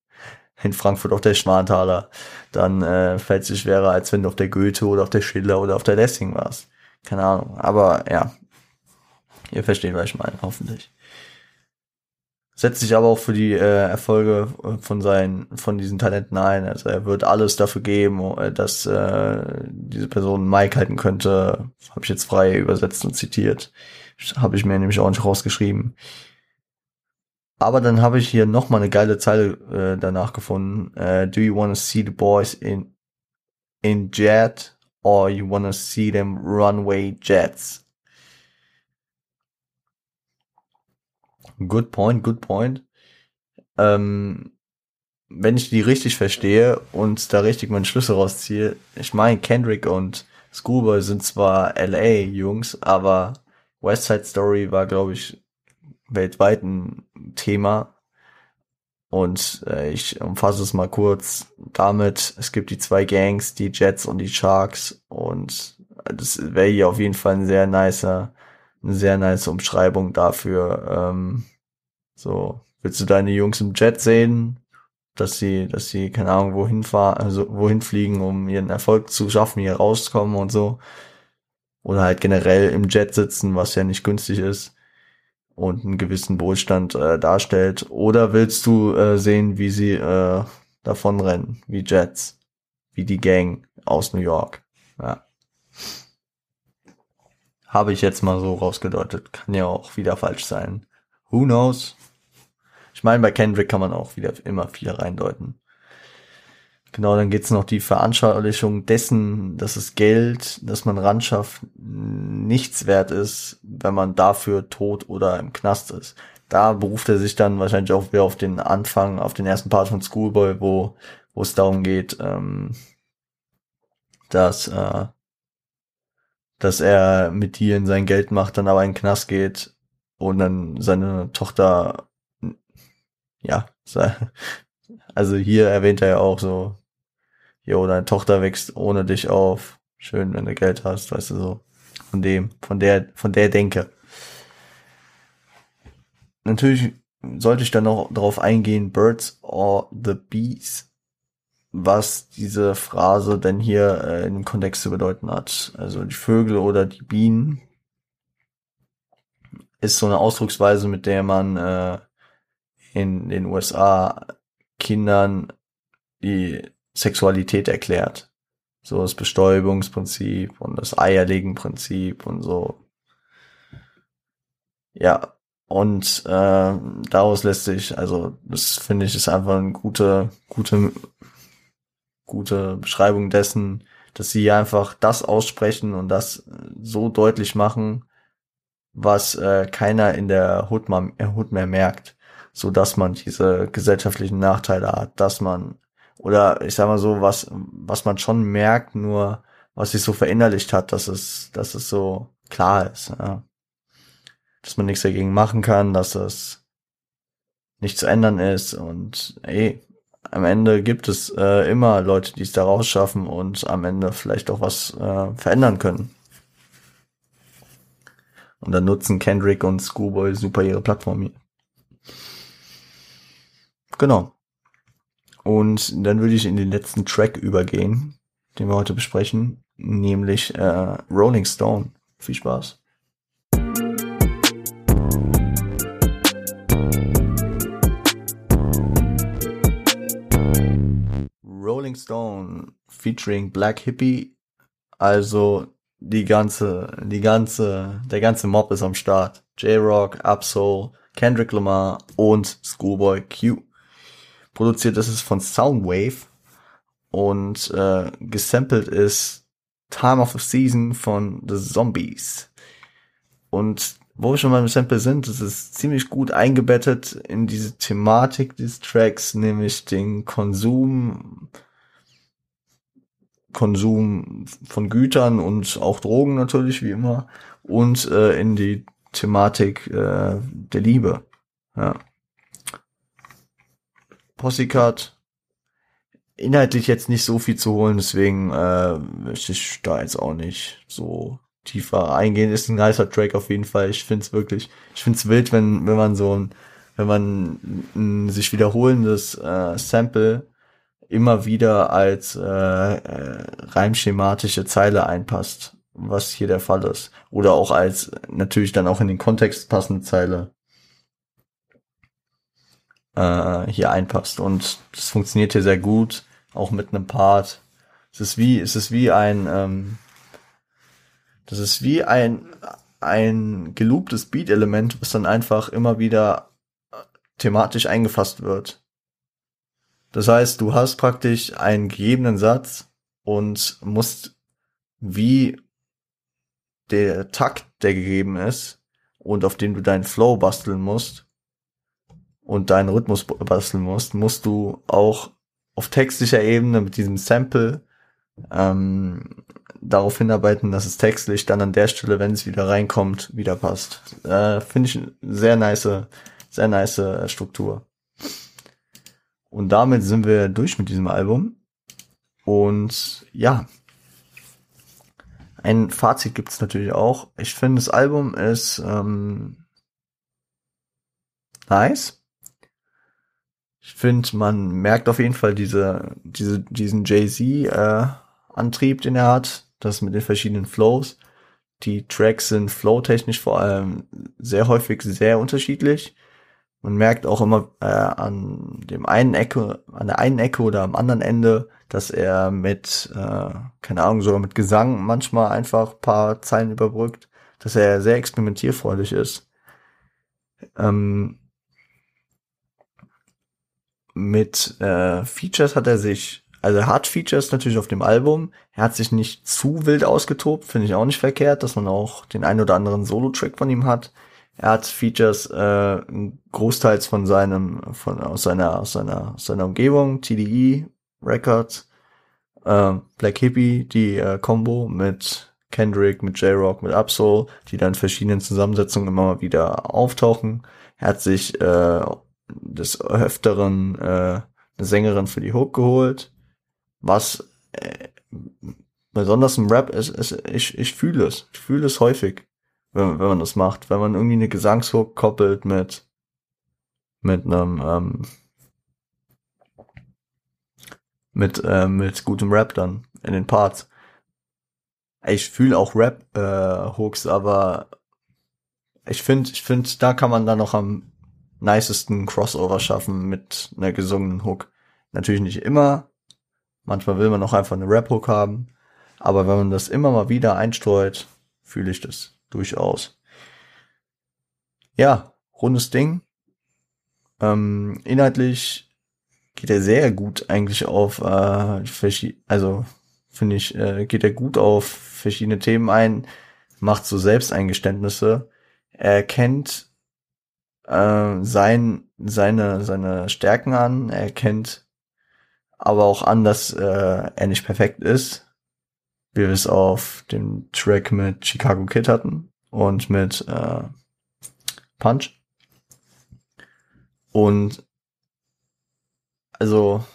in Frankfurt auf der Schwanthaler, dann äh, fällt es schwerer, als wenn du auf der Goethe oder auf der Schiller oder auf der Lessing warst. Keine Ahnung. Aber ja, ihr versteht, was ich meine, hoffentlich. Setzt sich aber auch für die äh, Erfolge äh, von seinen, von diesen Talenten ein. Also er wird alles dafür geben, äh, dass äh, diese Person Mike halten könnte. Habe ich jetzt frei übersetzt und zitiert. Habe ich mir nämlich auch nicht rausgeschrieben. Aber dann habe ich hier noch mal eine geile Zeile äh, danach gefunden. Uh, do you want to see the boys in in jet or you want to see them runway jets? Good point, good point. Ähm, wenn ich die richtig verstehe und da richtig meine Schlüsse rausziehe, ich meine, Kendrick und Schoolboy sind zwar LA-Jungs, aber West Side Story war, glaube ich, weltweit ein Thema. Und äh, ich umfasse es mal kurz damit, es gibt die zwei Gangs, die Jets und die Sharks. Und das wäre hier auf jeden Fall ein sehr nicer, eine sehr nice Umschreibung dafür. Ähm, so, willst du deine Jungs im Jet sehen? Dass sie, dass sie, keine Ahnung, wohin fahren, also wohin fliegen, um ihren Erfolg zu schaffen, hier rauszukommen und so. Oder halt generell im Jet sitzen, was ja nicht günstig ist und einen gewissen Wohlstand äh, darstellt? Oder willst du äh, sehen, wie sie äh, davonrennen, wie Jets, wie die Gang aus New York? Ja. Habe ich jetzt mal so rausgedeutet. Kann ja auch wieder falsch sein. Who knows? Ich meine, bei Kendrick kann man auch wieder immer viel reindeuten. Genau, dann geht's noch die Veranschaulichung dessen, dass das Geld, das man ranschafft, nichts wert ist, wenn man dafür tot oder im Knast ist. Da beruft er sich dann wahrscheinlich auch wieder auf den Anfang, auf den ersten Part von Schoolboy, wo, wo es darum geht, ähm, dass, äh, dass er mit dir in sein Geld macht, dann aber in den Knast geht und dann seine Tochter, ja, also hier erwähnt er ja auch so, jo, deine Tochter wächst ohne dich auf. Schön, wenn du Geld hast, weißt du so. Von dem, von der, von der Denke. Natürlich sollte ich dann noch darauf eingehen, Birds or the Bees, was diese Phrase denn hier äh, in dem Kontext zu bedeuten hat. Also die Vögel oder die Bienen ist so eine Ausdrucksweise, mit der man äh, in den USA Kindern die Sexualität erklärt. So das Bestäubungsprinzip und das Eierlegenprinzip und so. Ja, und äh, daraus lässt sich, also das finde ich ist einfach eine gute, gute, gute Beschreibung dessen, dass sie einfach das aussprechen und das so deutlich machen, was äh, keiner in der Hut, mal, äh, Hut mehr merkt, so dass man diese gesellschaftlichen Nachteile hat, dass man oder ich sag mal so was was man schon merkt, nur was sich so verinnerlicht hat, dass es dass es so klar ist, ja. dass man nichts dagegen machen kann, dass es nicht zu ändern ist und ey, am Ende gibt es äh, immer Leute, die es da rausschaffen und am Ende vielleicht auch was äh, verändern können. Und dann nutzen Kendrick und Schoolboy super ihre Plattform hier. Genau. Und dann würde ich in den letzten Track übergehen, den wir heute besprechen, nämlich äh, Rolling Stone. Viel Spaß. Rolling Stone featuring Black Hippie, also die ganze, die ganze, der ganze Mob ist am Start. J-Rock, Absol, Kendrick Lamar und Schoolboy Q. Produziert ist es von Soundwave und äh, gesampelt ist Time of the Season von The Zombies. Und wo wir schon mal im Sample sind, das ist ziemlich gut eingebettet in diese Thematik des Tracks, nämlich den Konsum Konsum von Gütern und auch Drogen natürlich, wie immer, und äh, in die Thematik äh, der Liebe. Ja. Possycard, inhaltlich jetzt nicht so viel zu holen, deswegen äh, möchte ich da jetzt auch nicht so tiefer eingehen. Ist ein nicer Track auf jeden Fall. Ich find's wirklich, ich find's wild, wenn, wenn man so ein, wenn man ein sich wiederholendes äh, Sample immer wieder als äh, äh, reimschematische Zeile einpasst, was hier der Fall ist. Oder auch als natürlich dann auch in den Kontext passende Zeile äh, hier einpasst. Und das funktioniert hier sehr gut, auch mit einem Part. Es ist wie, es ist wie ein, ähm, das ist wie ein, ein gelooptes Beat-Element, was dann einfach immer wieder thematisch eingefasst wird. Das heißt, du hast praktisch einen gegebenen Satz und musst wie der Takt, der gegeben ist und auf dem du deinen Flow basteln musst und deinen Rhythmus basteln musst, musst du auch auf textlicher Ebene mit diesem Sample ähm, darauf hinarbeiten, dass es textlich dann an der Stelle, wenn es wieder reinkommt, wieder passt. Äh, Finde ich sehr nice, sehr nice Struktur. Und damit sind wir durch mit diesem Album. Und ja, ein Fazit gibt es natürlich auch. Ich finde, das Album ist ähm, nice. Ich finde, man merkt auf jeden Fall diese, diese, diesen Jay-Z-Antrieb, äh, den er hat. Das mit den verschiedenen Flows. Die Tracks sind flowtechnisch vor allem sehr häufig sehr unterschiedlich man merkt auch immer äh, an dem einen Ecke, an der einen Ecke oder am anderen Ende, dass er mit, äh, keine Ahnung, sogar mit Gesang manchmal einfach paar Zeilen überbrückt, dass er sehr experimentierfreudig ist. Ähm, mit äh, Features hat er sich, also er hat Features natürlich auf dem Album, er hat sich nicht zu wild ausgetobt, finde ich auch nicht verkehrt, dass man auch den ein oder anderen Solo-Track von ihm hat. Er hat Features äh, großteils von seinem, von aus seiner, aus seiner, aus seiner Umgebung, TDE Records, äh, Black Hippie, die äh, Combo mit Kendrick, mit J-Rock, mit Absol, die dann in verschiedenen Zusammensetzungen immer wieder auftauchen. Er hat sich äh, des Öfteren äh, eine Sängerin für die Hook geholt, was äh, besonders im Rap ist, ist ich, ich fühle es. Ich fühle es häufig wenn, wenn man das macht. Wenn man irgendwie eine Gesangshook koppelt mit, mit einem, ähm, mit, äh, mit gutem Rap dann in den Parts. Ich fühle auch Rap-Hooks, äh, aber ich finde, ich finde, da kann man dann noch am nicesten Crossover schaffen mit einer gesungenen Hook. Natürlich nicht immer. Manchmal will man auch einfach eine Rap-Hook haben. Aber wenn man das immer mal wieder einstreut, fühle ich das durchaus. Ja, rundes Ding. Ähm, inhaltlich geht er sehr gut eigentlich auf, äh, also finde ich, äh, geht er gut auf verschiedene Themen ein, macht so Selbsteingeständnisse. Er kennt äh, sein, seine, seine Stärken an, er kennt aber auch an, dass äh, er nicht perfekt ist, wir es auf dem Track mit Chicago Kid hatten und mit äh, Punch. Und also,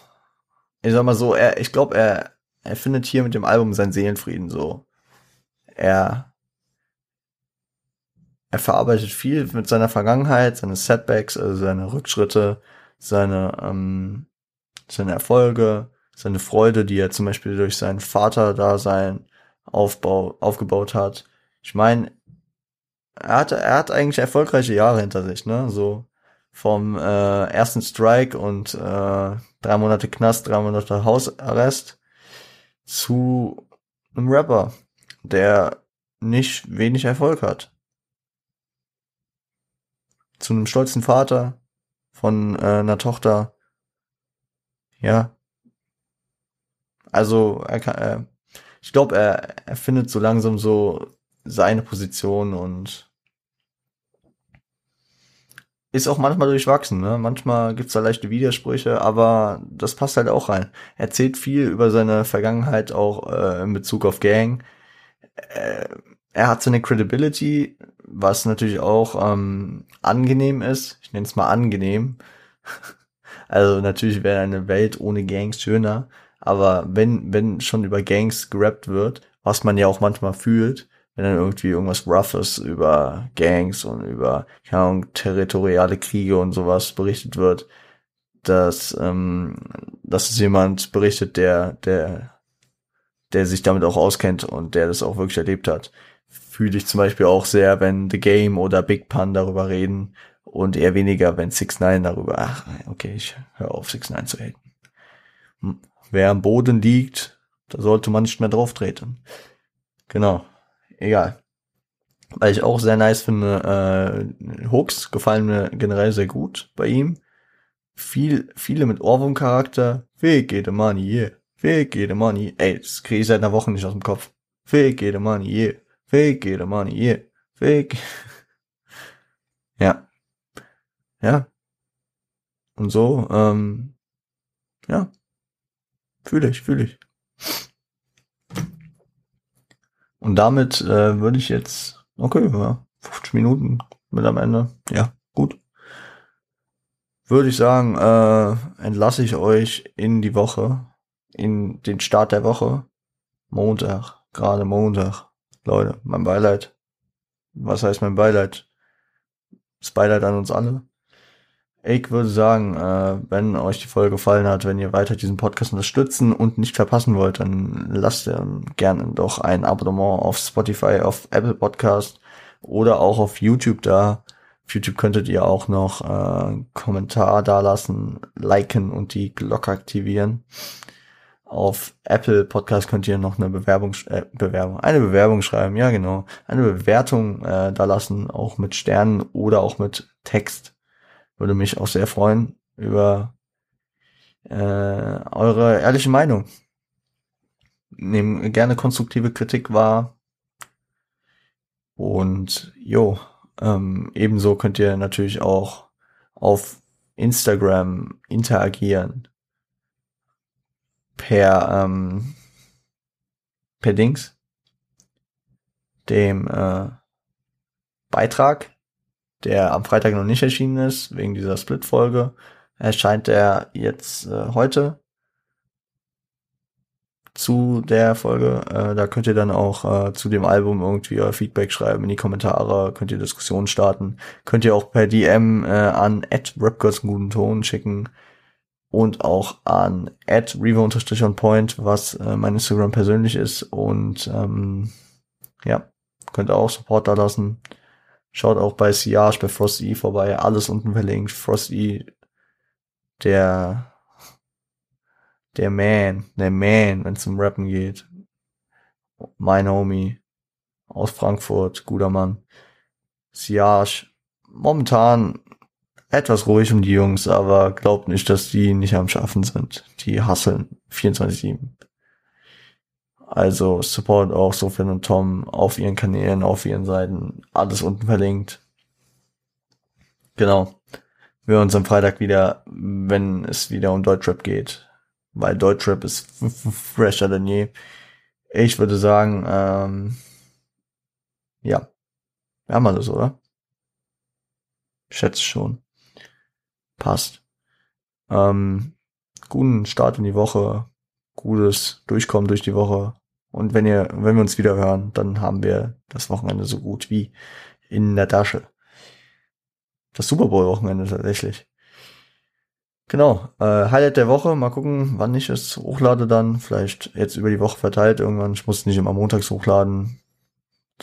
ich sag mal so, er, ich glaube, er, er findet hier mit dem Album seinen Seelenfrieden so. Er, er verarbeitet viel mit seiner Vergangenheit, seine Setbacks, also seine Rückschritte, seine, ähm, seine Erfolge, seine Freude, die er zum Beispiel durch seinen Vater-Dasein aufbau, aufgebaut hat. Ich meine, er hat, er hat eigentlich erfolgreiche Jahre hinter sich, ne? So vom äh, ersten Strike und äh, drei Monate Knast, drei Monate Hausarrest zu einem Rapper, der nicht wenig Erfolg hat. Zu einem stolzen Vater von äh, einer Tochter. Ja. Also er kann, äh, ich glaube, er, er findet so langsam so seine Position und ist auch manchmal durchwachsen, ne? Manchmal gibt's da leichte Widersprüche, aber das passt halt auch rein. Er erzählt viel über seine Vergangenheit auch äh, in Bezug auf Gang. Äh, er hat seine Credibility, was natürlich auch ähm, angenehm ist. Ich nenne es mal angenehm. also natürlich wäre eine Welt ohne Gangs schöner, aber wenn wenn schon über Gangs gerappt wird, was man ja auch manchmal fühlt, wenn dann irgendwie irgendwas Roughes über Gangs und über, keine Ahnung, territoriale Kriege und sowas berichtet wird, dass, ähm, dass es jemand berichtet, der, der, der sich damit auch auskennt und der das auch wirklich erlebt hat. Fühle ich zum Beispiel auch sehr, wenn The Game oder Big Pun darüber reden und eher weniger, wenn 6 9 darüber, ach, okay, ich höre auf 6 9 zu haten. Wer am Boden liegt, da sollte man nicht mehr drauf treten. Genau egal. Weil ich auch sehr nice finde, äh, Hooks gefallen mir generell sehr gut bei ihm. Viel, viele mit Ohrwurm-Charakter. Weg the money, yeah. Weg the money. Ey, das kriege ich seit einer Woche nicht aus dem Kopf. Weg the money, yeah. Weg the money, yeah. Weg. ja. Ja. Und so, ähm, ja. Fühle ich, fühle ich. Und damit äh, würde ich jetzt, okay, ja, 50 Minuten mit am Ende. Ja, gut. Würde ich sagen, äh, entlasse ich euch in die Woche, in den Start der Woche. Montag, gerade Montag. Leute, mein Beileid. Was heißt mein Beileid? Das Beileid an uns alle. Ich würde sagen, äh, wenn euch die Folge gefallen hat, wenn ihr weiter diesen Podcast unterstützen und nicht verpassen wollt, dann lasst ihr gerne doch ein Abonnement auf Spotify, auf Apple Podcast oder auch auf YouTube da. Auf YouTube könntet ihr auch noch äh, Kommentar dalassen, liken und die Glocke aktivieren. Auf Apple Podcast könnt ihr noch eine Bewerbung, äh, Bewerbung, eine Bewerbung schreiben, ja genau, eine Bewertung äh, da lassen, auch mit Sternen oder auch mit Text würde mich auch sehr freuen über äh, eure ehrliche Meinung. Nehmen gerne konstruktive Kritik wahr. Und jo, ähm, ebenso könnt ihr natürlich auch auf Instagram interagieren. Per, ähm, per Dings, dem äh, Beitrag der am Freitag noch nicht erschienen ist, wegen dieser Split-Folge. Erscheint er jetzt äh, heute zu der Folge. Äh, da könnt ihr dann auch äh, zu dem Album irgendwie euer Feedback schreiben in die Kommentare, könnt ihr Diskussionen starten, könnt ihr auch per DM äh, an guten Ton schicken und auch an revo-on-point, was äh, mein Instagram persönlich ist und ähm, ja, könnt ihr auch Support da lassen. Schaut auch bei Siage, bei Frosty vorbei, alles unten verlinkt. Frosty, der, der Man, der Man, wenn es um Rappen geht. mein Homie aus Frankfurt, guter Mann. Siage, momentan etwas ruhig um die Jungs, aber glaubt nicht, dass die nicht am Schaffen sind. Die hasseln 24-7. Also support auch Sofian und Tom auf ihren Kanälen, auf ihren Seiten, alles unten verlinkt. Genau. Wir hören uns am Freitag wieder, wenn es wieder um Deutschrap geht. Weil Deutschrap ist fresher denn je. Ich würde sagen, ähm, ja. Wir haben alles, oder? Schätze schon. Passt. Ähm, guten Start in die Woche. Gutes Durchkommen durch die Woche. Und wenn ihr, wenn wir uns wieder hören, dann haben wir das Wochenende so gut wie in der Tasche. Das Super Bowl Wochenende tatsächlich. Genau, äh, Highlight der Woche. Mal gucken, wann ich es hochlade dann. Vielleicht jetzt über die Woche verteilt irgendwann. Ich muss nicht immer montags hochladen.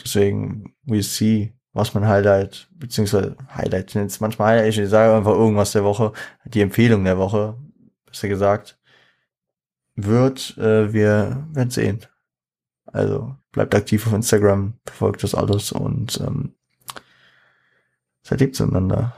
Deswegen, we see, was mein Highlight, beziehungsweise Highlight jetzt manchmal Highlight. Ich sage einfach irgendwas der Woche. Die Empfehlung der Woche, besser gesagt, wird, äh, wir werden sehen. Also bleibt aktiv auf Instagram, verfolgt das alles und ähm, seid lieb zueinander.